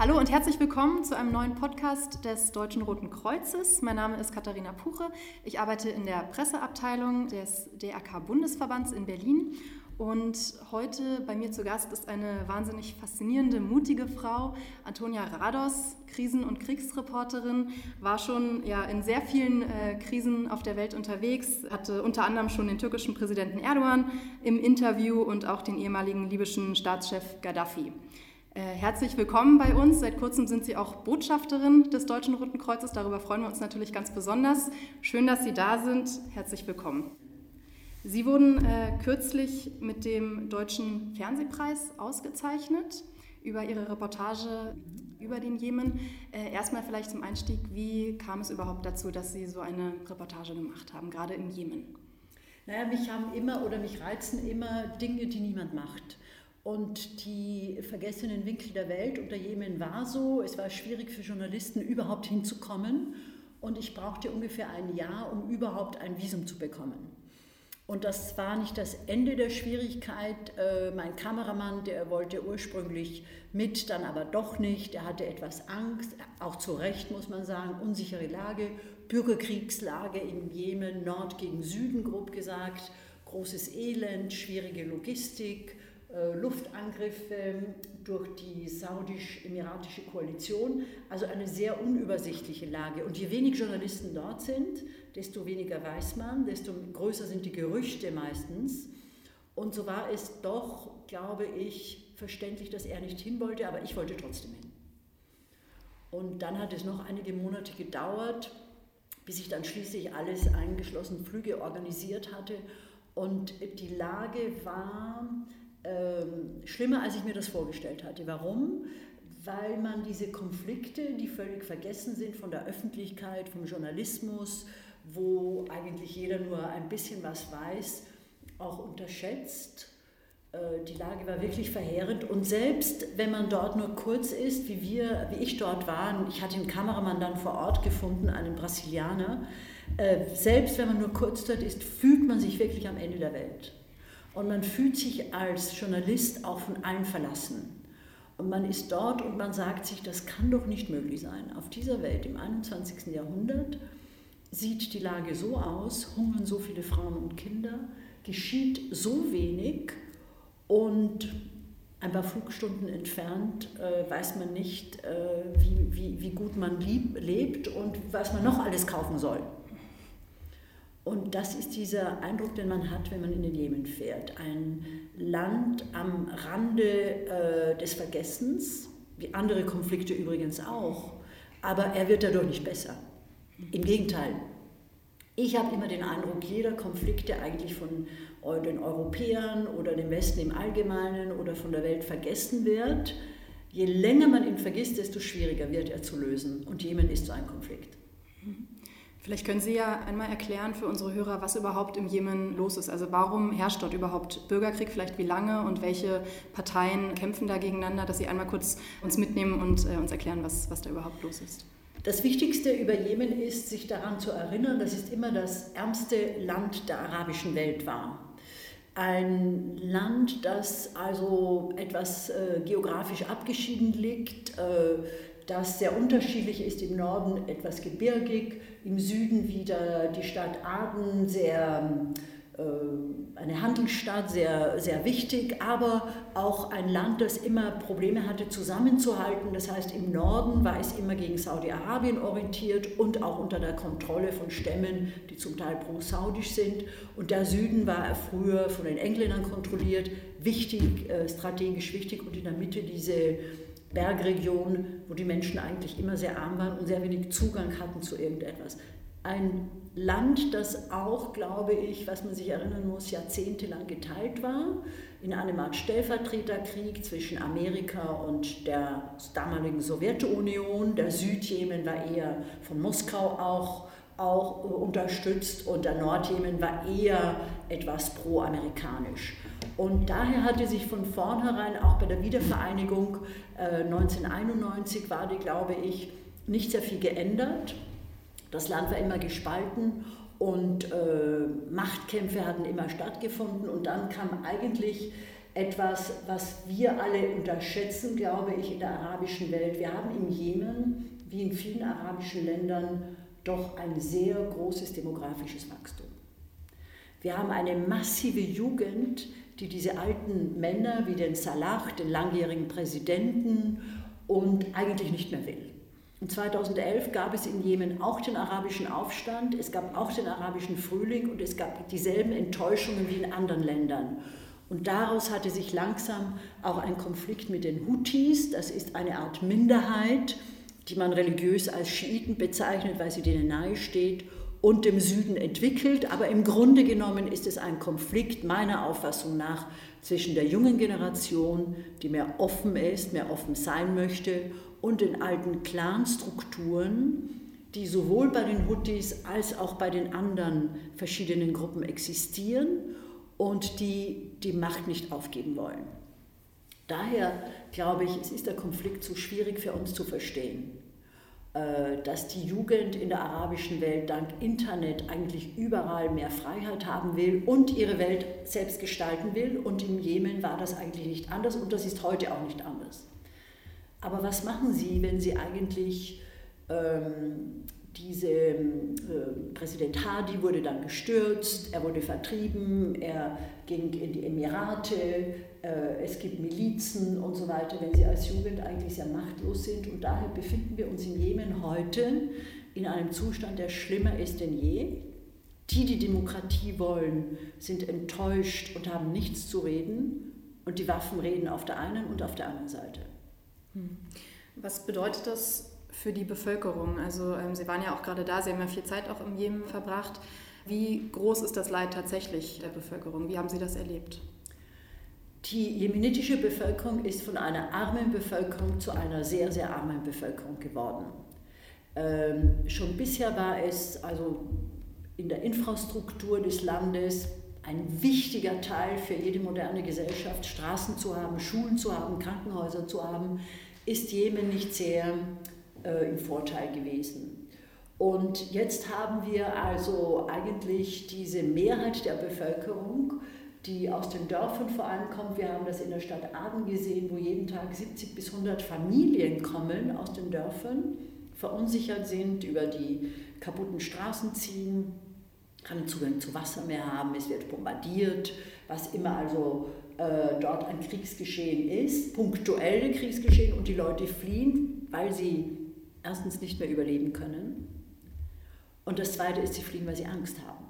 Hallo und herzlich willkommen zu einem neuen Podcast des Deutschen Roten Kreuzes. Mein Name ist Katharina Puche. Ich arbeite in der Presseabteilung des DRK-Bundesverbands in Berlin. Und heute bei mir zu Gast ist eine wahnsinnig faszinierende, mutige Frau, Antonia Rados, Krisen- und Kriegsreporterin, war schon ja, in sehr vielen äh, Krisen auf der Welt unterwegs, hatte unter anderem schon den türkischen Präsidenten Erdogan im Interview und auch den ehemaligen libyschen Staatschef Gaddafi. Äh, herzlich willkommen bei uns. Seit kurzem sind Sie auch Botschafterin des Deutschen Roten Kreuzes. Darüber freuen wir uns natürlich ganz besonders. Schön, dass Sie da sind. Herzlich willkommen. Sie wurden äh, kürzlich mit dem Deutschen Fernsehpreis ausgezeichnet über Ihre Reportage über den Jemen. Äh, erstmal vielleicht zum Einstieg, wie kam es überhaupt dazu, dass Sie so eine Reportage gemacht haben, gerade im Jemen? Naja, mich haben immer oder mich reizen immer Dinge, die niemand macht. Und die vergessenen Winkel der Welt und der Jemen war so, es war schwierig für Journalisten überhaupt hinzukommen und ich brauchte ungefähr ein Jahr, um überhaupt ein Visum zu bekommen. Und das war nicht das Ende der Schwierigkeit. Äh, mein Kameramann, der wollte ursprünglich mit, dann aber doch nicht. Er hatte etwas Angst, auch zu Recht muss man sagen, unsichere Lage, Bürgerkriegslage im Jemen, Nord gegen Süden grob gesagt, großes Elend, schwierige Logistik, Luftangriffe durch die saudisch-emiratische Koalition. Also eine sehr unübersichtliche Lage. Und je weniger Journalisten dort sind, desto weniger weiß man, desto größer sind die Gerüchte meistens. Und so war es doch, glaube ich, verständlich, dass er nicht hin wollte, aber ich wollte trotzdem hin. Und dann hat es noch einige Monate gedauert, bis ich dann schließlich alles eingeschlossen Flüge organisiert hatte. Und die Lage war ähm, schlimmer, als ich mir das vorgestellt hatte. Warum? Weil man diese Konflikte, die völlig vergessen sind von der Öffentlichkeit, vom Journalismus, wo eigentlich jeder nur ein bisschen was weiß, auch unterschätzt. Äh, die Lage war wirklich verheerend und selbst wenn man dort nur kurz ist, wie wir, wie ich dort war, ich hatte einen Kameramann dann vor Ort gefunden, einen Brasilianer, äh, selbst wenn man nur kurz dort ist, fühlt man sich wirklich am Ende der Welt. Und man fühlt sich als Journalist auch von allen verlassen. Und man ist dort und man sagt sich, das kann doch nicht möglich sein. Auf dieser Welt im 21. Jahrhundert sieht die Lage so aus, hungern so viele Frauen und Kinder, geschieht so wenig und ein paar Flugstunden entfernt äh, weiß man nicht, äh, wie, wie, wie gut man lieb, lebt und was man noch alles kaufen soll. Und das ist dieser Eindruck, den man hat, wenn man in den Jemen fährt. Ein Land am Rande äh, des Vergessens, wie andere Konflikte übrigens auch, aber er wird dadurch nicht besser. Im Gegenteil. Ich habe immer den Eindruck, jeder Konflikt, der eigentlich von den Europäern oder dem Westen im Allgemeinen oder von der Welt vergessen wird, je länger man ihn vergisst, desto schwieriger wird er zu lösen. Und Jemen ist so ein Konflikt. Vielleicht können Sie ja einmal erklären für unsere Hörer, was überhaupt im Jemen los ist. Also warum herrscht dort überhaupt Bürgerkrieg, vielleicht wie lange und welche Parteien kämpfen da gegeneinander, dass Sie einmal kurz uns mitnehmen und äh, uns erklären, was, was da überhaupt los ist. Das Wichtigste über Jemen ist, sich daran zu erinnern, dass es immer das ärmste Land der arabischen Welt war. Ein Land, das also etwas äh, geografisch abgeschieden liegt, äh, das sehr unterschiedlich ist. Im Norden etwas gebirgig, im Süden wieder die Stadt Aden, sehr äh, eine Handelsstadt, sehr, sehr wichtig, aber auch ein Land, das immer Probleme hatte, zusammenzuhalten. Das heißt, im Norden war es immer gegen Saudi-Arabien orientiert und auch unter der Kontrolle von Stämmen, die zum Teil pro-saudisch sind. Und der Süden war früher von den Engländern kontrolliert, wichtig, äh, strategisch wichtig und in der Mitte diese Bergregion, wo die Menschen eigentlich immer sehr arm waren und sehr wenig Zugang hatten zu irgendetwas. Ein Land, das auch, glaube ich, was man sich erinnern muss, jahrzehntelang geteilt war, in einem Art Stellvertreterkrieg zwischen Amerika und der damaligen Sowjetunion. Der Südjemen war eher von Moskau auch, auch unterstützt und der Nordjemen war eher etwas pro-amerikanisch. Und daher hatte sich von vornherein auch bei der Wiedervereinigung äh, 1991 war die, glaube ich, nicht sehr viel geändert. Das Land war immer gespalten und äh, Machtkämpfe hatten immer stattgefunden und dann kam eigentlich etwas, was wir alle unterschätzen, glaube ich, in der arabischen Welt. Wir haben im Jemen, wie in vielen arabischen Ländern, doch ein sehr großes demografisches Wachstum. Wir haben eine massive Jugend, die diese alten Männer wie den Salah, den langjährigen Präsidenten, und eigentlich nicht mehr will. Und 2011 gab es in Jemen auch den arabischen Aufstand, es gab auch den arabischen Frühling und es gab dieselben Enttäuschungen wie in anderen Ländern. Und daraus hatte sich langsam auch ein Konflikt mit den Houthis, das ist eine Art Minderheit, die man religiös als Schiiten bezeichnet, weil sie denen nahe steht, und dem Süden entwickelt. Aber im Grunde genommen ist es ein Konflikt meiner Auffassung nach zwischen der jungen Generation, die mehr offen ist, mehr offen sein möchte, und den alten Clanstrukturen, die sowohl bei den Houthis als auch bei den anderen verschiedenen Gruppen existieren und die die Macht nicht aufgeben wollen. Daher glaube ich, es ist der Konflikt zu schwierig für uns zu verstehen. Äh, dass die Jugend in der arabischen Welt dank Internet eigentlich überall mehr Freiheit haben will und ihre Welt selbst gestalten will. Und im Jemen war das eigentlich nicht anders und das ist heute auch nicht anders. Aber was machen Sie, wenn Sie eigentlich ähm, diese äh, Präsident Hadi wurde dann gestürzt, er wurde vertrieben, er ging in die Emirate, äh, es gibt Milizen und so weiter, wenn sie als Jugend eigentlich sehr machtlos sind. Und daher befinden wir uns im Jemen heute in einem Zustand, der schlimmer ist denn je. Die, die Demokratie wollen, sind enttäuscht und haben nichts zu reden. Und die Waffen reden auf der einen und auf der anderen Seite. Hm. Was bedeutet das für die Bevölkerung? Also ähm, Sie waren ja auch gerade da, Sie haben ja viel Zeit auch im Jemen verbracht. Wie groß ist das Leid tatsächlich der Bevölkerung? Wie haben Sie das erlebt? Die jemenitische Bevölkerung ist von einer armen Bevölkerung zu einer sehr, sehr armen Bevölkerung geworden. Ähm, schon bisher war es also in der Infrastruktur des Landes ein wichtiger Teil für jede moderne Gesellschaft, Straßen zu haben, Schulen zu haben, Krankenhäuser zu haben, ist Jemen nicht sehr äh, im Vorteil gewesen. Und jetzt haben wir also eigentlich diese Mehrheit der Bevölkerung, die aus den Dörfern vor allem kommt. Wir haben das in der Stadt Aden gesehen, wo jeden Tag 70 bis 100 Familien kommen aus den Dörfern, verunsichert sind, über die kaputten Straßen ziehen, keinen Zugang zu Wasser mehr haben, es wird bombardiert, was immer also äh, dort ein Kriegsgeschehen ist, punktuelle Kriegsgeschehen und die Leute fliehen, weil sie erstens nicht mehr überleben können und das Zweite ist, sie fliehen, weil sie Angst haben.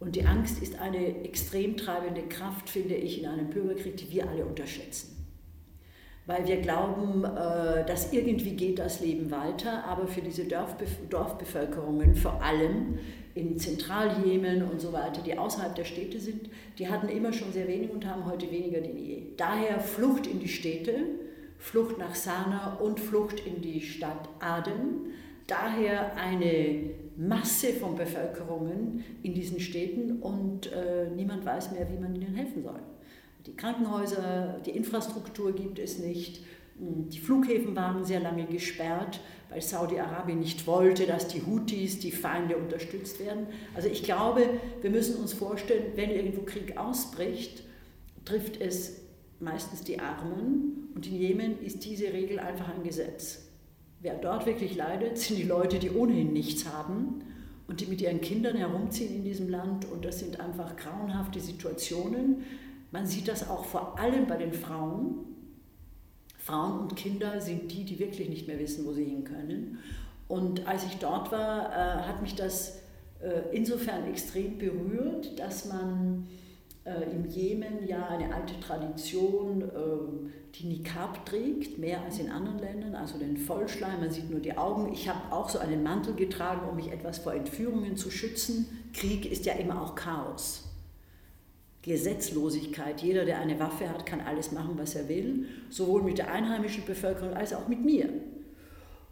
Und die Angst ist eine extrem treibende Kraft, finde ich, in einem Bürgerkrieg, die wir alle unterschätzen. Weil wir glauben, äh, dass irgendwie geht das Leben weiter, aber für diese Dorfbevölkerungen, vor allem in Zentraljemen und so weiter, die außerhalb der Städte sind, die hatten immer schon sehr wenig und haben heute weniger denn je. Daher Flucht in die Städte, Flucht nach Sana und Flucht in die Stadt Aden. Daher eine Masse von Bevölkerungen in diesen Städten und äh, niemand weiß mehr, wie man ihnen helfen soll. Die Krankenhäuser, die Infrastruktur gibt es nicht. Hm, die Flughäfen waren sehr lange gesperrt, weil Saudi-Arabien nicht wollte, dass die Houthis, die Feinde, unterstützt werden. Also ich glaube, wir müssen uns vorstellen, wenn irgendwo Krieg ausbricht, trifft es meistens die Armen. Und in Jemen ist diese Regel einfach ein Gesetz. Wer dort wirklich leidet, sind die Leute, die ohnehin nichts haben und die mit ihren Kindern herumziehen in diesem Land. Und das sind einfach grauenhafte Situationen. Man sieht das auch vor allem bei den Frauen. Frauen und Kinder sind die, die wirklich nicht mehr wissen, wo sie hin können. Und als ich dort war, äh, hat mich das äh, insofern extrem berührt, dass man äh, im Jemen ja eine alte Tradition, äh, die Nikab trägt, mehr als in anderen Ländern, also den Vollschleim, man sieht nur die Augen. Ich habe auch so einen Mantel getragen, um mich etwas vor Entführungen zu schützen. Krieg ist ja immer auch Chaos. Gesetzlosigkeit. Jeder, der eine Waffe hat, kann alles machen, was er will, sowohl mit der einheimischen Bevölkerung als auch mit mir.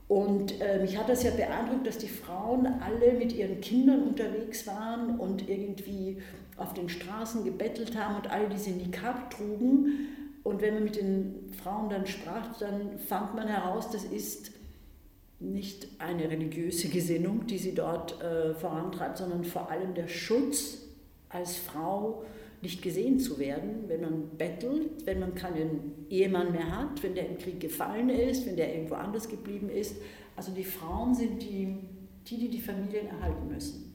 Und äh, mich hat das ja beeindruckt, dass die Frauen alle mit ihren Kindern unterwegs waren und irgendwie auf den Straßen gebettelt haben und all diese Nikab trugen. Und wenn man mit den Frauen dann sprach, dann fand man heraus, das ist nicht eine religiöse Gesinnung, die sie dort äh, vorantreibt, sondern vor allem der Schutz als Frau nicht gesehen zu werden, wenn man bettelt, wenn man keinen Ehemann mehr hat, wenn der im Krieg gefallen ist, wenn der irgendwo anders geblieben ist. Also die Frauen sind die, die, die die Familien erhalten müssen.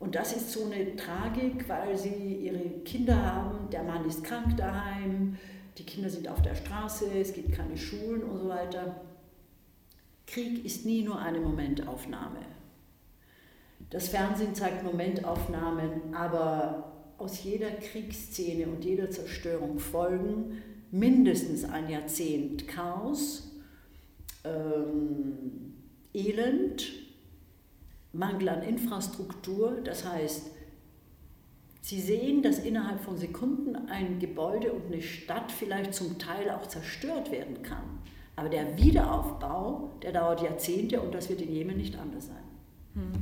Und das ist so eine Tragik, weil sie ihre Kinder haben, der Mann ist krank daheim, die Kinder sind auf der Straße, es gibt keine Schulen und so weiter. Krieg ist nie nur eine Momentaufnahme. Das Fernsehen zeigt Momentaufnahmen, aber aus jeder Kriegsszene und jeder Zerstörung folgen mindestens ein Jahrzehnt Chaos, ähm, Elend, Mangel an Infrastruktur. Das heißt, Sie sehen, dass innerhalb von Sekunden ein Gebäude und eine Stadt vielleicht zum Teil auch zerstört werden kann. Aber der Wiederaufbau, der dauert Jahrzehnte und das wird in Jemen nicht anders sein. Hm.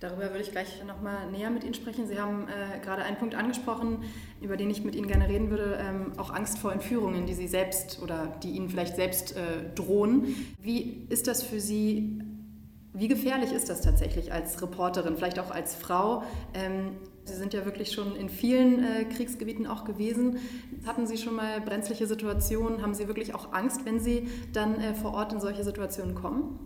Darüber würde ich gleich nochmal näher mit Ihnen sprechen. Sie haben äh, gerade einen Punkt angesprochen, über den ich mit Ihnen gerne reden würde, ähm, auch Angst vor Entführungen, die Sie selbst oder die Ihnen vielleicht selbst äh, drohen. Wie ist das für Sie? Wie gefährlich ist das tatsächlich als Reporterin, vielleicht auch als Frau? Ähm, Sie sind ja wirklich schon in vielen äh, Kriegsgebieten auch gewesen. Hatten Sie schon mal brenzliche Situationen? Haben Sie wirklich auch Angst, wenn Sie dann äh, vor Ort in solche Situationen kommen?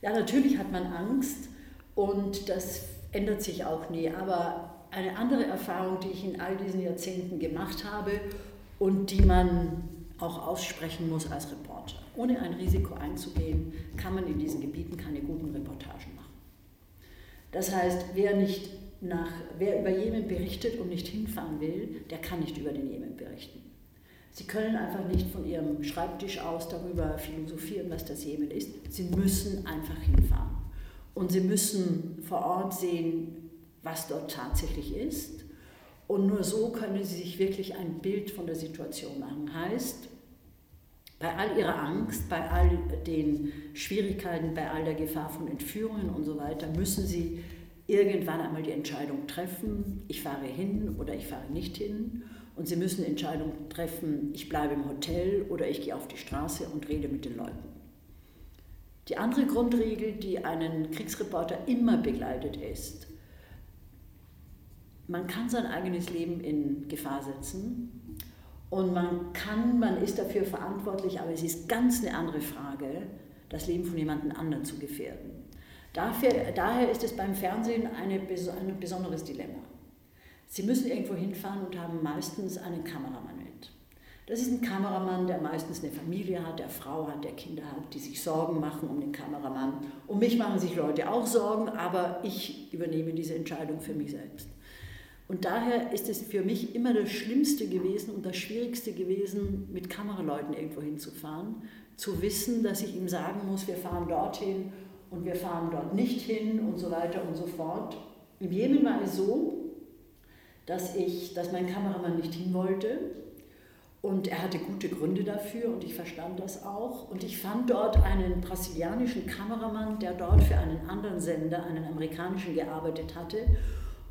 Ja, natürlich hat man Angst. Und das ändert sich auch nie. Aber eine andere Erfahrung, die ich in all diesen Jahrzehnten gemacht habe und die man auch aussprechen muss als Reporter. Ohne ein Risiko einzugehen, kann man in diesen Gebieten keine guten Reportagen machen. Das heißt, wer, nicht nach, wer über Jemen berichtet und nicht hinfahren will, der kann nicht über den Jemen berichten. Sie können einfach nicht von Ihrem Schreibtisch aus darüber philosophieren, was das Jemen ist. Sie müssen einfach hinfahren. Und sie müssen vor Ort sehen, was dort tatsächlich ist. Und nur so können sie sich wirklich ein Bild von der Situation machen. Heißt, bei all ihrer Angst, bei all den Schwierigkeiten, bei all der Gefahr von Entführungen und so weiter, müssen sie irgendwann einmal die Entscheidung treffen, ich fahre hin oder ich fahre nicht hin. Und sie müssen Entscheidungen treffen, ich bleibe im Hotel oder ich gehe auf die Straße und rede mit den Leuten. Die andere Grundregel, die einen Kriegsreporter immer begleitet, ist, man kann sein eigenes Leben in Gefahr setzen und man kann, man ist dafür verantwortlich, aber es ist ganz eine andere Frage, das Leben von jemand anderem zu gefährden. Dafür, daher ist es beim Fernsehen eine, ein besonderes Dilemma. Sie müssen irgendwo hinfahren und haben meistens einen Kameramann mit. Das ist ein Kameramann, der meistens eine Familie hat, der Frau hat, der Kinder hat, die sich Sorgen machen um den Kameramann. Um mich machen sich Leute auch Sorgen, aber ich übernehme diese Entscheidung für mich selbst. Und daher ist es für mich immer das Schlimmste gewesen und das Schwierigste gewesen, mit Kameraleuten irgendwo hinzufahren, zu wissen, dass ich ihm sagen muss, wir fahren dorthin und wir fahren dort nicht hin und so weiter und so fort. Im Jemen war es so, dass, ich, dass mein Kameramann nicht hin wollte und er hatte gute Gründe dafür und ich verstand das auch. Und ich fand dort einen brasilianischen Kameramann, der dort für einen anderen Sender, einen amerikanischen, gearbeitet hatte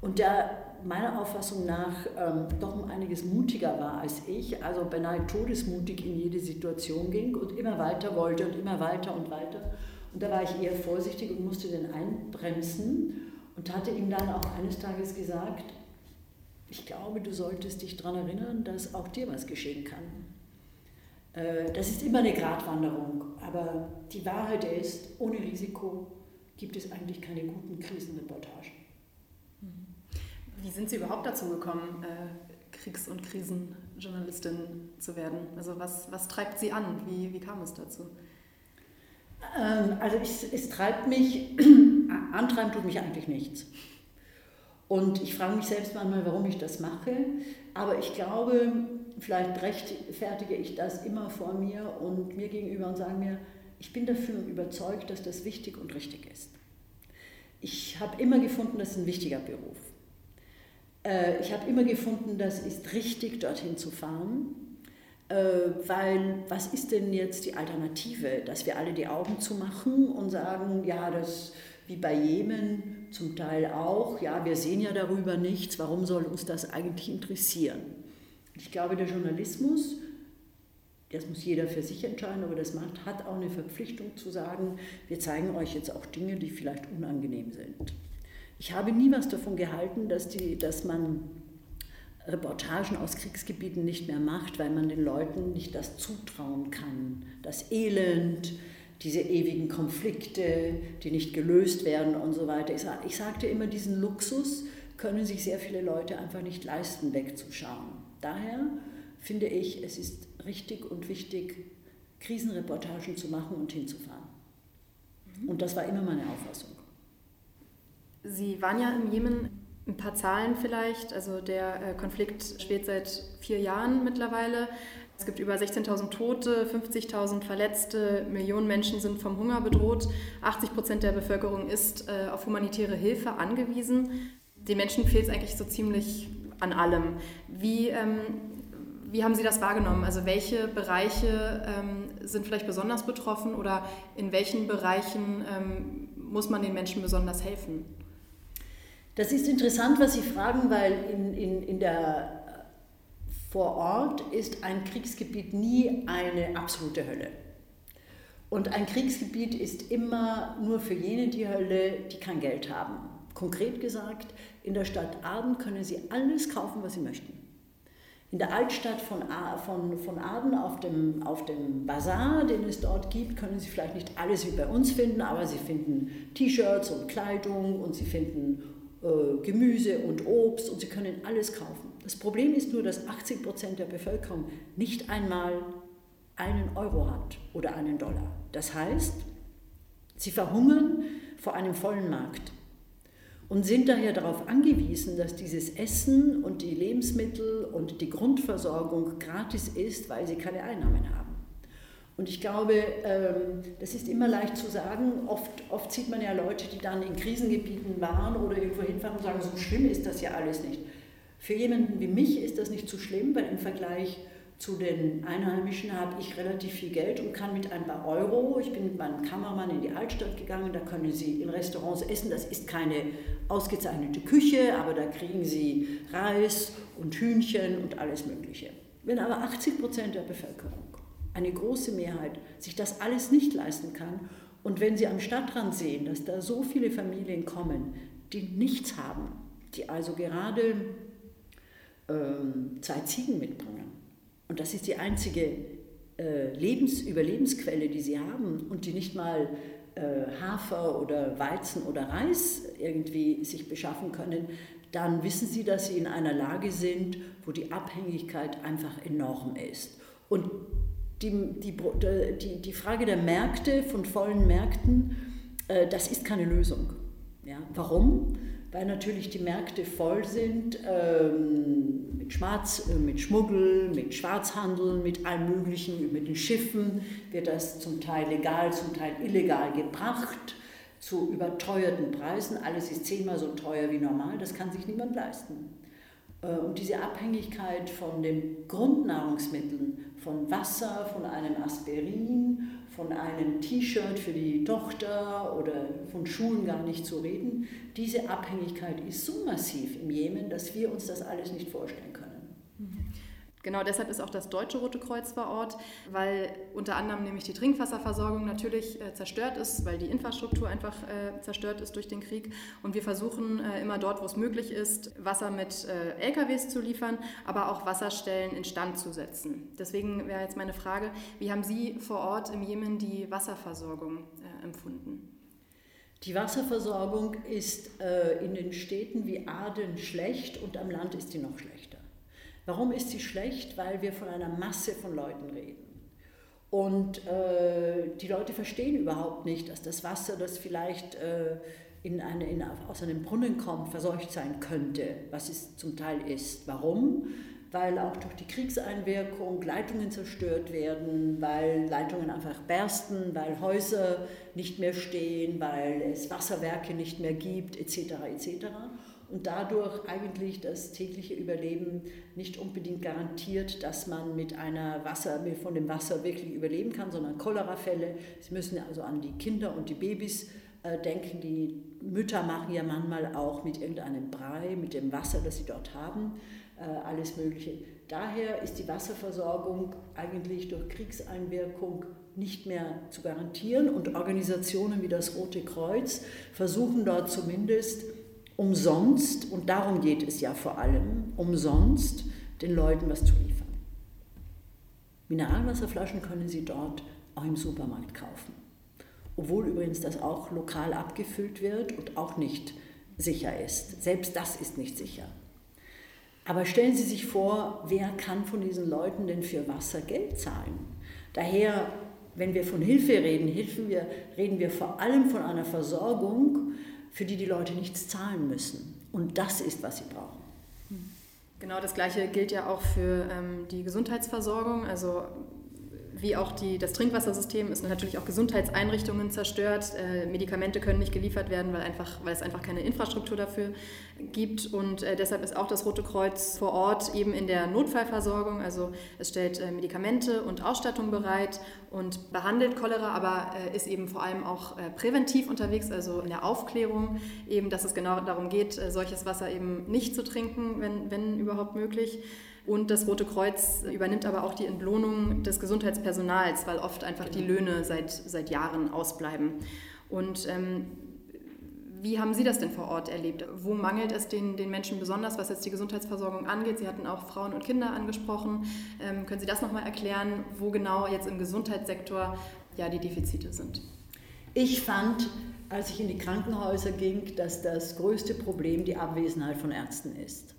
und der meiner Auffassung nach ähm, doch um einiges mutiger war als ich, also beinahe todesmutig in jede Situation ging und immer weiter wollte und immer weiter und weiter. Und da war ich eher vorsichtig und musste den einbremsen und hatte ihm dann auch eines Tages gesagt, ich glaube, du solltest dich daran erinnern, dass auch dir was geschehen kann. Äh, das ist immer eine Gratwanderung, aber die Wahrheit ist, ohne Risiko gibt es eigentlich keine guten Krisenreportagen. Wie sind Sie überhaupt dazu gekommen, äh, Kriegs- und Krisenjournalistin zu werden? Also was, was treibt Sie an? Wie, wie kam es dazu? Ähm, also es, es treibt mich, antreiben tut mich eigentlich nichts. Und ich frage mich selbst manchmal, warum ich das mache. Aber ich glaube, vielleicht rechtfertige ich das immer vor mir und mir gegenüber und sage mir, ich bin dafür überzeugt, dass das wichtig und richtig ist. Ich habe immer gefunden, das ist ein wichtiger Beruf. Äh, ich habe immer gefunden, das ist richtig, dorthin zu fahren. Äh, weil was ist denn jetzt die Alternative, dass wir alle die Augen zumachen und sagen, ja, das wie bei Jemen zum Teil auch, ja, wir sehen ja darüber nichts, warum soll uns das eigentlich interessieren? Ich glaube, der Journalismus, das muss jeder für sich entscheiden, aber das macht, hat auch eine Verpflichtung zu sagen, wir zeigen euch jetzt auch Dinge, die vielleicht unangenehm sind. Ich habe nie was davon gehalten, dass, die, dass man Reportagen aus Kriegsgebieten nicht mehr macht, weil man den Leuten nicht das zutrauen kann. Das Elend, diese ewigen Konflikte, die nicht gelöst werden und so weiter. Ich sagte immer, diesen Luxus können sich sehr viele Leute einfach nicht leisten, wegzuschauen. Daher finde ich, es ist richtig und wichtig, Krisenreportagen zu machen und hinzufahren. Mhm. Und das war immer meine Auffassung. Sie waren ja im Jemen ein paar Zahlen vielleicht. Also der äh, Konflikt steht seit vier Jahren mittlerweile. Es gibt über 16.000 Tote, 50.000 Verletzte, Millionen Menschen sind vom Hunger bedroht. 80 Prozent der Bevölkerung ist äh, auf humanitäre Hilfe angewiesen. Den Menschen fehlt es eigentlich so ziemlich an allem. Wie, ähm, wie haben Sie das wahrgenommen? Also welche Bereiche ähm, sind vielleicht besonders betroffen oder in welchen Bereichen ähm, muss man den Menschen besonders helfen? Das ist interessant, was Sie fragen, weil in, in, in der vor Ort ist ein Kriegsgebiet nie eine absolute Hölle. Und ein Kriegsgebiet ist immer nur für jene die Hölle, die kein Geld haben. Konkret gesagt, in der Stadt Aden können Sie alles kaufen, was Sie möchten. In der Altstadt von, von, von Aden auf dem, auf dem Bazar, den es dort gibt, können Sie vielleicht nicht alles wie bei uns finden, aber Sie finden T-Shirts und Kleidung und Sie finden äh, Gemüse und Obst und Sie können alles kaufen. Das Problem ist nur, dass 80 Prozent der Bevölkerung nicht einmal einen Euro hat oder einen Dollar. Das heißt, sie verhungern vor einem vollen Markt und sind daher darauf angewiesen, dass dieses Essen und die Lebensmittel und die Grundversorgung gratis ist, weil sie keine Einnahmen haben. Und ich glaube, ähm, das ist immer leicht zu sagen. Oft, oft sieht man ja Leute, die dann in Krisengebieten waren oder irgendwo hinfahren und sagen, so schlimm ist das ja alles nicht. Für jemanden wie mich ist das nicht so schlimm, weil im Vergleich zu den Einheimischen habe ich relativ viel Geld und kann mit ein paar Euro, ich bin mit meinem Kameramann in die Altstadt gegangen, da können Sie in Restaurants essen, das ist keine ausgezeichnete Küche, aber da kriegen Sie Reis und Hühnchen und alles Mögliche. Wenn aber 80 Prozent der Bevölkerung, eine große Mehrheit, sich das alles nicht leisten kann und wenn Sie am Stadtrand sehen, dass da so viele Familien kommen, die nichts haben, die also gerade ähm, zwei Ziegen mitbringen. Und das ist die einzige äh, Lebens Überlebensquelle, die sie haben und die nicht mal äh, Hafer oder Weizen oder Reis irgendwie sich beschaffen können, dann wissen sie, dass sie in einer Lage sind, wo die Abhängigkeit einfach enorm ist. Und die, die, die, die Frage der Märkte, von vollen Märkten, äh, das ist keine Lösung. Ja, warum? weil natürlich die Märkte voll sind ähm, mit, Schwarz, äh, mit Schmuggel, mit Schwarzhandel, mit allem Möglichen. Mit den Schiffen wird das zum Teil legal, zum Teil illegal gebracht zu überteuerten Preisen. Alles ist zehnmal so teuer wie normal, das kann sich niemand leisten. Äh, und diese Abhängigkeit von den Grundnahrungsmitteln, von Wasser, von einem Aspirin, von einem T-Shirt für die Tochter oder von Schulen gar nicht zu reden, diese Abhängigkeit ist so massiv im Jemen, dass wir uns das alles nicht vorstellen können. Genau deshalb ist auch das Deutsche Rote Kreuz vor Ort, weil unter anderem nämlich die Trinkwasserversorgung natürlich äh, zerstört ist, weil die Infrastruktur einfach äh, zerstört ist durch den Krieg. Und wir versuchen äh, immer dort, wo es möglich ist, Wasser mit äh, LKWs zu liefern, aber auch Wasserstellen instand zu setzen. Deswegen wäre jetzt meine Frage, wie haben Sie vor Ort im Jemen die Wasserversorgung äh, empfunden? Die Wasserversorgung ist äh, in den Städten wie Aden schlecht und am Land ist sie noch schlechter. Warum ist sie schlecht? Weil wir von einer Masse von Leuten reden. Und äh, die Leute verstehen überhaupt nicht, dass das Wasser, das vielleicht äh, in eine, in, aus einem Brunnen kommt, verseucht sein könnte, was es zum Teil ist. Warum? Weil auch durch die Kriegseinwirkung Leitungen zerstört werden, weil Leitungen einfach bersten, weil Häuser nicht mehr stehen, weil es Wasserwerke nicht mehr gibt, etc. etc und dadurch eigentlich das tägliche Überleben nicht unbedingt garantiert, dass man mit einer Wasser, von dem Wasser wirklich überleben kann, sondern Cholerafälle. Sie müssen also an die Kinder und die Babys äh, denken. Die Mütter machen ja manchmal auch mit irgendeinem Brei, mit dem Wasser, das sie dort haben, äh, alles Mögliche. Daher ist die Wasserversorgung eigentlich durch Kriegseinwirkung nicht mehr zu garantieren und Organisationen wie das Rote Kreuz versuchen dort zumindest umsonst, und darum geht es ja vor allem, umsonst den Leuten was zu liefern. Mineralwasserflaschen können Sie dort auch im Supermarkt kaufen. Obwohl übrigens das auch lokal abgefüllt wird und auch nicht sicher ist. Selbst das ist nicht sicher. Aber stellen Sie sich vor, wer kann von diesen Leuten denn für Wasser Geld zahlen? Daher, wenn wir von Hilfe reden, helfen wir, reden wir vor allem von einer Versorgung, für die die Leute nichts zahlen müssen. Und das ist, was sie brauchen. Genau das Gleiche gilt ja auch für ähm, die Gesundheitsversorgung. Also wie auch die, das Trinkwassersystem ist natürlich auch Gesundheitseinrichtungen zerstört. Äh, Medikamente können nicht geliefert werden, weil, einfach, weil es einfach keine Infrastruktur dafür gibt. Und äh, deshalb ist auch das Rote Kreuz vor Ort eben in der Notfallversorgung. Also es stellt äh, Medikamente und Ausstattung bereit und behandelt Cholera, aber äh, ist eben vor allem auch äh, präventiv unterwegs, also in der Aufklärung eben, dass es genau darum geht, äh, solches Wasser eben nicht zu trinken, wenn, wenn überhaupt möglich. Und das Rote Kreuz übernimmt aber auch die Entlohnung des Gesundheitspersonals, weil oft einfach die Löhne seit, seit Jahren ausbleiben. Und ähm, wie haben Sie das denn vor Ort erlebt? Wo mangelt es den, den Menschen besonders, was jetzt die Gesundheitsversorgung angeht? Sie hatten auch Frauen und Kinder angesprochen. Ähm, können Sie das nochmal erklären, wo genau jetzt im Gesundheitssektor ja, die Defizite sind? Ich fand, als ich in die Krankenhäuser ging, dass das größte Problem die Abwesenheit von Ärzten ist.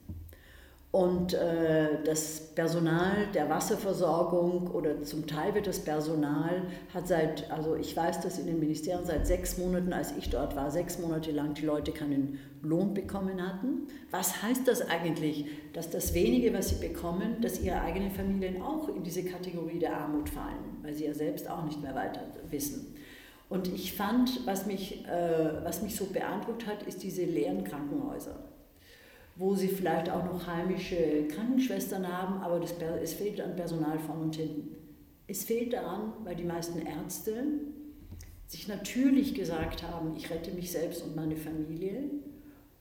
Und äh, das Personal der Wasserversorgung oder zum Teil wird das Personal hat seit, also ich weiß das in den Ministerien, seit sechs Monaten, als ich dort war, sechs Monate lang die Leute keinen Lohn bekommen hatten. Was heißt das eigentlich, dass das wenige, was sie bekommen, dass ihre eigenen Familien auch in diese Kategorie der Armut fallen, weil sie ja selbst auch nicht mehr weiter wissen. Und ich fand, was mich, äh, was mich so beeindruckt hat, ist diese leeren Krankenhäuser wo sie vielleicht auch noch heimische Krankenschwestern haben, aber das, es fehlt an Personal vorn und hinten. Es fehlt daran, weil die meisten Ärzte sich natürlich gesagt haben, ich rette mich selbst und meine Familie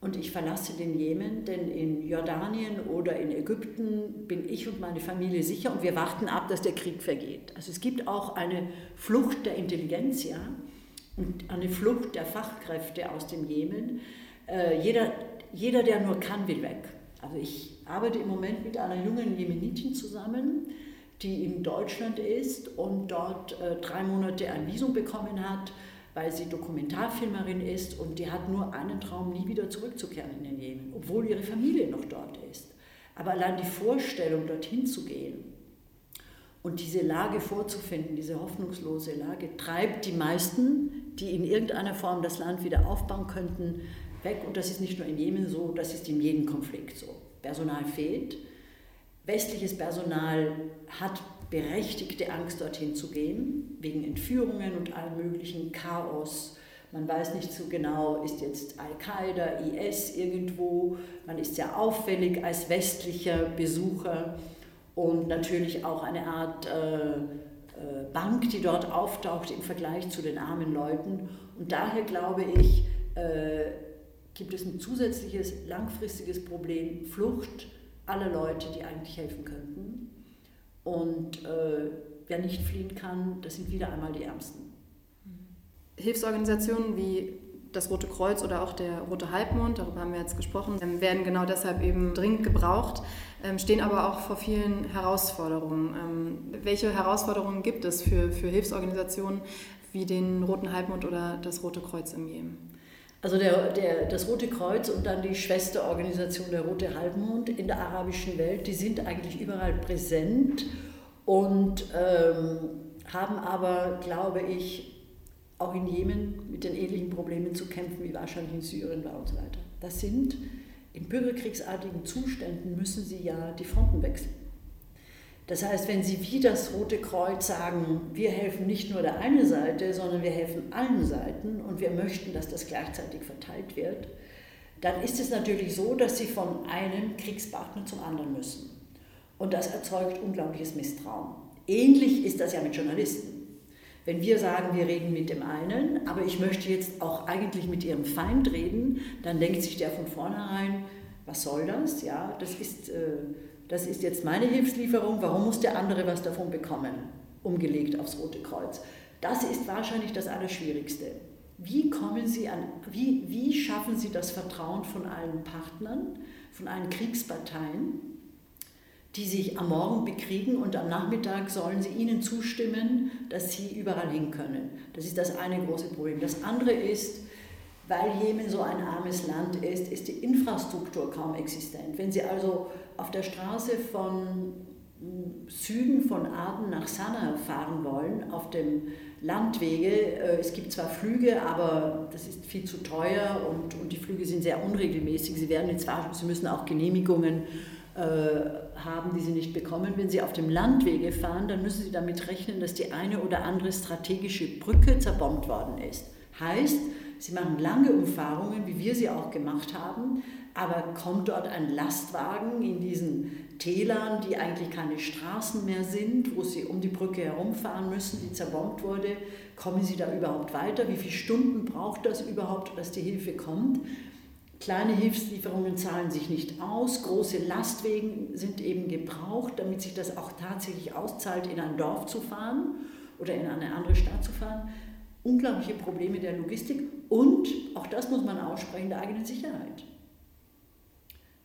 und ich verlasse den Jemen, denn in Jordanien oder in Ägypten bin ich und meine Familie sicher und wir warten ab, dass der Krieg vergeht. Also es gibt auch eine Flucht der Intelligenz, ja, und eine Flucht der Fachkräfte aus dem Jemen. Äh, jeder jeder, der nur kann, will weg. Also ich arbeite im Moment mit einer jungen Jemenitin zusammen, die in Deutschland ist und dort äh, drei Monate ein Visum bekommen hat, weil sie Dokumentarfilmerin ist und die hat nur einen Traum, nie wieder zurückzukehren in den Jemen, obwohl ihre Familie noch dort ist. Aber allein die Vorstellung, dorthin zu gehen und diese Lage vorzufinden, diese hoffnungslose Lage, treibt die meisten, die in irgendeiner Form das Land wieder aufbauen könnten, weg. Und das ist nicht nur in Jemen so, das ist in jedem Konflikt so. Personal fehlt. Westliches Personal hat berechtigte Angst, dorthin zu gehen, wegen Entführungen und allem möglichen Chaos. Man weiß nicht so genau, ist jetzt Al-Qaida, IS irgendwo. Man ist sehr auffällig als westlicher Besucher und natürlich auch eine Art äh, äh Bank, die dort auftaucht im Vergleich zu den armen Leuten. Und daher glaube ich, äh, gibt es ein zusätzliches langfristiges Problem, Flucht aller Leute, die eigentlich helfen könnten. Und äh, wer nicht fliehen kann, das sind wieder einmal die Ärmsten. Hilfsorganisationen wie das Rote Kreuz oder auch der Rote Halbmond, darüber haben wir jetzt gesprochen, ähm, werden genau deshalb eben dringend gebraucht, ähm, stehen aber auch vor vielen Herausforderungen. Ähm, welche Herausforderungen gibt es für, für Hilfsorganisationen wie den Roten Halbmond oder das Rote Kreuz im Jemen? Also der, der, das Rote Kreuz und dann die Schwesterorganisation der Rote Halbmond in der arabischen Welt, die sind eigentlich überall präsent und ähm, haben aber, glaube ich, auch in Jemen mit den ähnlichen Problemen zu kämpfen wie wahrscheinlich in Syrien war und so weiter. Das sind in bürgerkriegsartigen Zuständen müssen sie ja die Fronten wechseln. Das heißt, wenn Sie wie das Rote Kreuz sagen, wir helfen nicht nur der einen Seite, sondern wir helfen allen Seiten und wir möchten, dass das gleichzeitig verteilt wird, dann ist es natürlich so, dass Sie von einem Kriegspartner zum anderen müssen. Und das erzeugt unglaubliches Misstrauen. Ähnlich ist das ja mit Journalisten. Wenn wir sagen, wir reden mit dem einen, aber ich möchte jetzt auch eigentlich mit ihrem Feind reden, dann denkt sich der von vornherein, was soll das? Ja, das ist... Äh, das ist jetzt meine Hilfslieferung, warum muss der andere was davon bekommen? Umgelegt aufs Rote Kreuz. Das ist wahrscheinlich das Allerschwierigste. wie kommen Sie an, wie, wie schaffen Sie das Vertrauen von allen Partnern, von allen Kriegsparteien, die sich am Morgen bekriegen und am Nachmittag sollen sie ihnen zustimmen, dass sie überall hin können. Das ist das eine große Problem. Das andere ist, weil Jemen so ein armes Land ist, ist die Infrastruktur kaum existent. Wenn Sie also auf der Straße von Süden von Aden nach Sanaa fahren wollen, auf dem Landwege. Äh, es gibt zwar Flüge, aber das ist viel zu teuer und, und die Flüge sind sehr unregelmäßig. Sie, werden zwar, Sie müssen auch Genehmigungen äh, haben, die Sie nicht bekommen. Wenn Sie auf dem Landwege fahren, dann müssen Sie damit rechnen, dass die eine oder andere strategische Brücke zerbombt worden ist. Heißt, Sie machen lange Umfahrungen, wie wir sie auch gemacht haben, aber kommt dort ein Lastwagen in diesen Tälern, die eigentlich keine Straßen mehr sind, wo sie um die Brücke herumfahren müssen, die zerbombt wurde, kommen sie da überhaupt weiter? Wie viele Stunden braucht das überhaupt, dass die Hilfe kommt? Kleine Hilfslieferungen zahlen sich nicht aus, große Lastwegen sind eben gebraucht, damit sich das auch tatsächlich auszahlt, in ein Dorf zu fahren oder in eine andere Stadt zu fahren unglaubliche Probleme der Logistik und, auch das muss man aussprechen, der eigenen Sicherheit.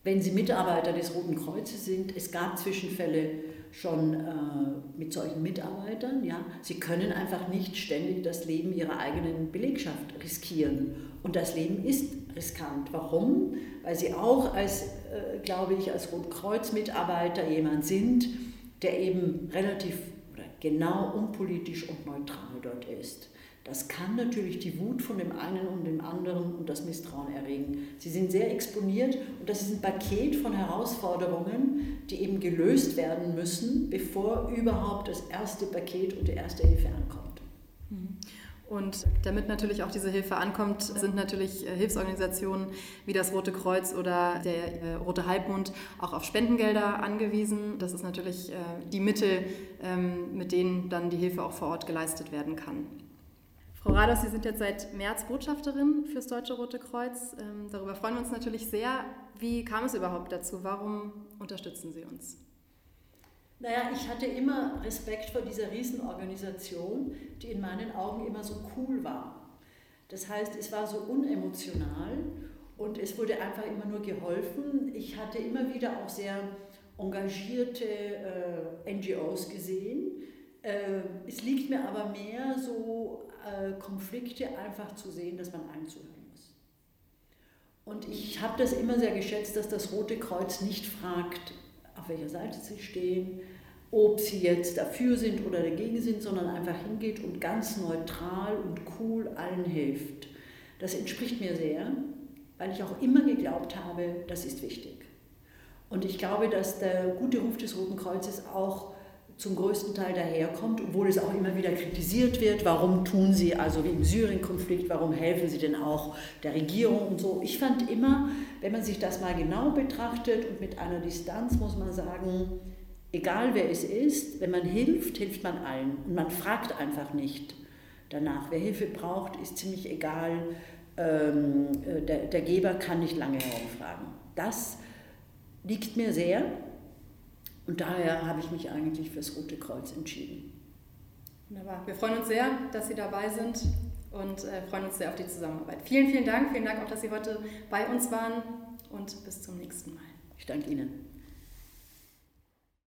Wenn Sie Mitarbeiter des Roten Kreuzes sind, es gab Zwischenfälle schon äh, mit solchen Mitarbeitern, ja, Sie können einfach nicht ständig das Leben Ihrer eigenen Belegschaft riskieren. Und das Leben ist riskant. Warum? Weil Sie auch als, äh, glaube ich, als Rotkreuz-Mitarbeiter jemand sind, der eben relativ oder genau unpolitisch und neutral dort ist. Das kann natürlich die Wut von dem einen und dem anderen und das Misstrauen erregen. Sie sind sehr exponiert und das ist ein Paket von Herausforderungen, die eben gelöst werden müssen, bevor überhaupt das erste Paket und die erste Hilfe ankommt. Mhm. Und damit natürlich auch diese Hilfe ankommt, sind natürlich äh, Hilfsorganisationen wie das Rote Kreuz oder der äh, Rote Halbmond auch auf Spendengelder angewiesen. Das ist natürlich äh, die Mittel, ähm, mit denen dann die Hilfe auch vor Ort geleistet werden kann. Frau Rados, Sie sind jetzt seit März Botschafterin fürs Deutsche Rote Kreuz. Ähm, darüber freuen wir uns natürlich sehr. Wie kam es überhaupt dazu? Warum unterstützen Sie uns? Naja, ich hatte immer Respekt vor dieser Riesenorganisation, die in meinen Augen immer so cool war. Das heißt, es war so unemotional und es wurde einfach immer nur geholfen. Ich hatte immer wieder auch sehr engagierte äh, NGOs gesehen. Äh, es liegt mir aber mehr so Konflikte einfach zu sehen, dass man einzuhören muss. Und ich habe das immer sehr geschätzt, dass das Rote Kreuz nicht fragt, auf welcher Seite sie stehen, ob sie jetzt dafür sind oder dagegen sind, sondern einfach hingeht und ganz neutral und cool allen hilft. Das entspricht mir sehr, weil ich auch immer geglaubt habe, das ist wichtig. Und ich glaube, dass der gute Ruf des Roten Kreuzes auch zum größten Teil daherkommt, obwohl es auch immer wieder kritisiert wird, warum tun sie, also wie im Syrien-Konflikt, warum helfen sie denn auch der Regierung und so. Ich fand immer, wenn man sich das mal genau betrachtet und mit einer Distanz, muss man sagen, egal wer es ist, wenn man hilft, hilft man allen. Und man fragt einfach nicht danach. Wer Hilfe braucht, ist ziemlich egal. Ähm, äh, der, der Geber kann nicht lange herumfragen. Das liegt mir sehr und daher habe ich mich eigentlich fürs Rote Kreuz entschieden. Wunderbar. Wir freuen uns sehr, dass Sie dabei sind und äh, freuen uns sehr auf die Zusammenarbeit. Vielen, vielen Dank. Vielen Dank auch, dass Sie heute bei uns waren und bis zum nächsten Mal. Ich danke Ihnen.